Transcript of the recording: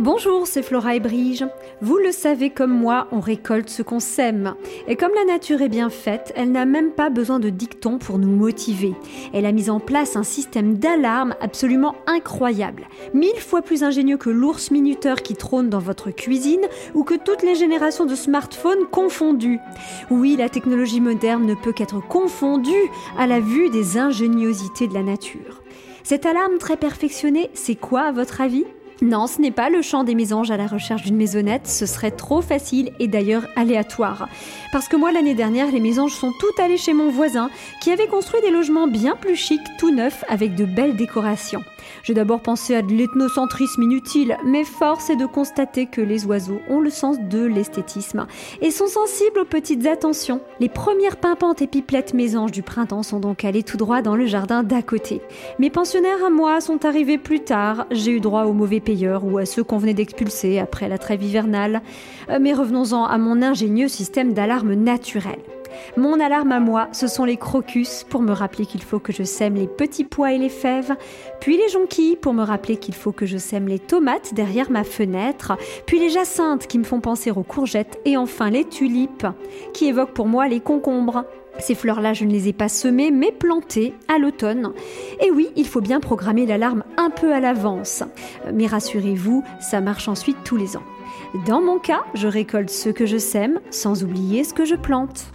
Bonjour, c'est Flora et Brige. Vous le savez comme moi, on récolte ce qu'on sème. Et comme la nature est bien faite, elle n'a même pas besoin de dictons pour nous motiver. Elle a mis en place un système d'alarme absolument incroyable. Mille fois plus ingénieux que l'ours minuteur qui trône dans votre cuisine ou que toutes les générations de smartphones confondues. Oui, la technologie moderne ne peut qu'être confondue à la vue des ingéniosités de la nature. Cette alarme très perfectionnée, c'est quoi à votre avis? Non, ce n'est pas le chant des mésanges à la recherche d'une maisonnette, ce serait trop facile et d'ailleurs aléatoire. Parce que moi l'année dernière, les mésanges sont toutes allées chez mon voisin qui avait construit des logements bien plus chics, tout neufs, avec de belles décorations. J'ai d'abord pensé à de l'ethnocentrisme inutile, mais force est de constater que les oiseaux ont le sens de l'esthétisme et sont sensibles aux petites attentions. Les premières pimpantes et pipelettes mésanges du printemps sont donc allées tout droit dans le jardin d'à côté. Mes pensionnaires à moi sont arrivés plus tard, j'ai eu droit aux mauvais ou à ceux qu'on venait d'expulser après la trêve hivernale. Euh, mais revenons-en à mon ingénieux système d'alarme naturelle. Mon alarme à moi, ce sont les crocus pour me rappeler qu'il faut que je sème les petits pois et les fèves, puis les jonquilles pour me rappeler qu'il faut que je sème les tomates derrière ma fenêtre, puis les jacinthes qui me font penser aux courgettes et enfin les tulipes qui évoquent pour moi les concombres. Ces fleurs-là, je ne les ai pas semées, mais plantées à l'automne. Et oui, il faut bien programmer l'alarme un peu à l'avance. Mais rassurez-vous, ça marche ensuite tous les ans. Dans mon cas, je récolte ce que je sème, sans oublier ce que je plante.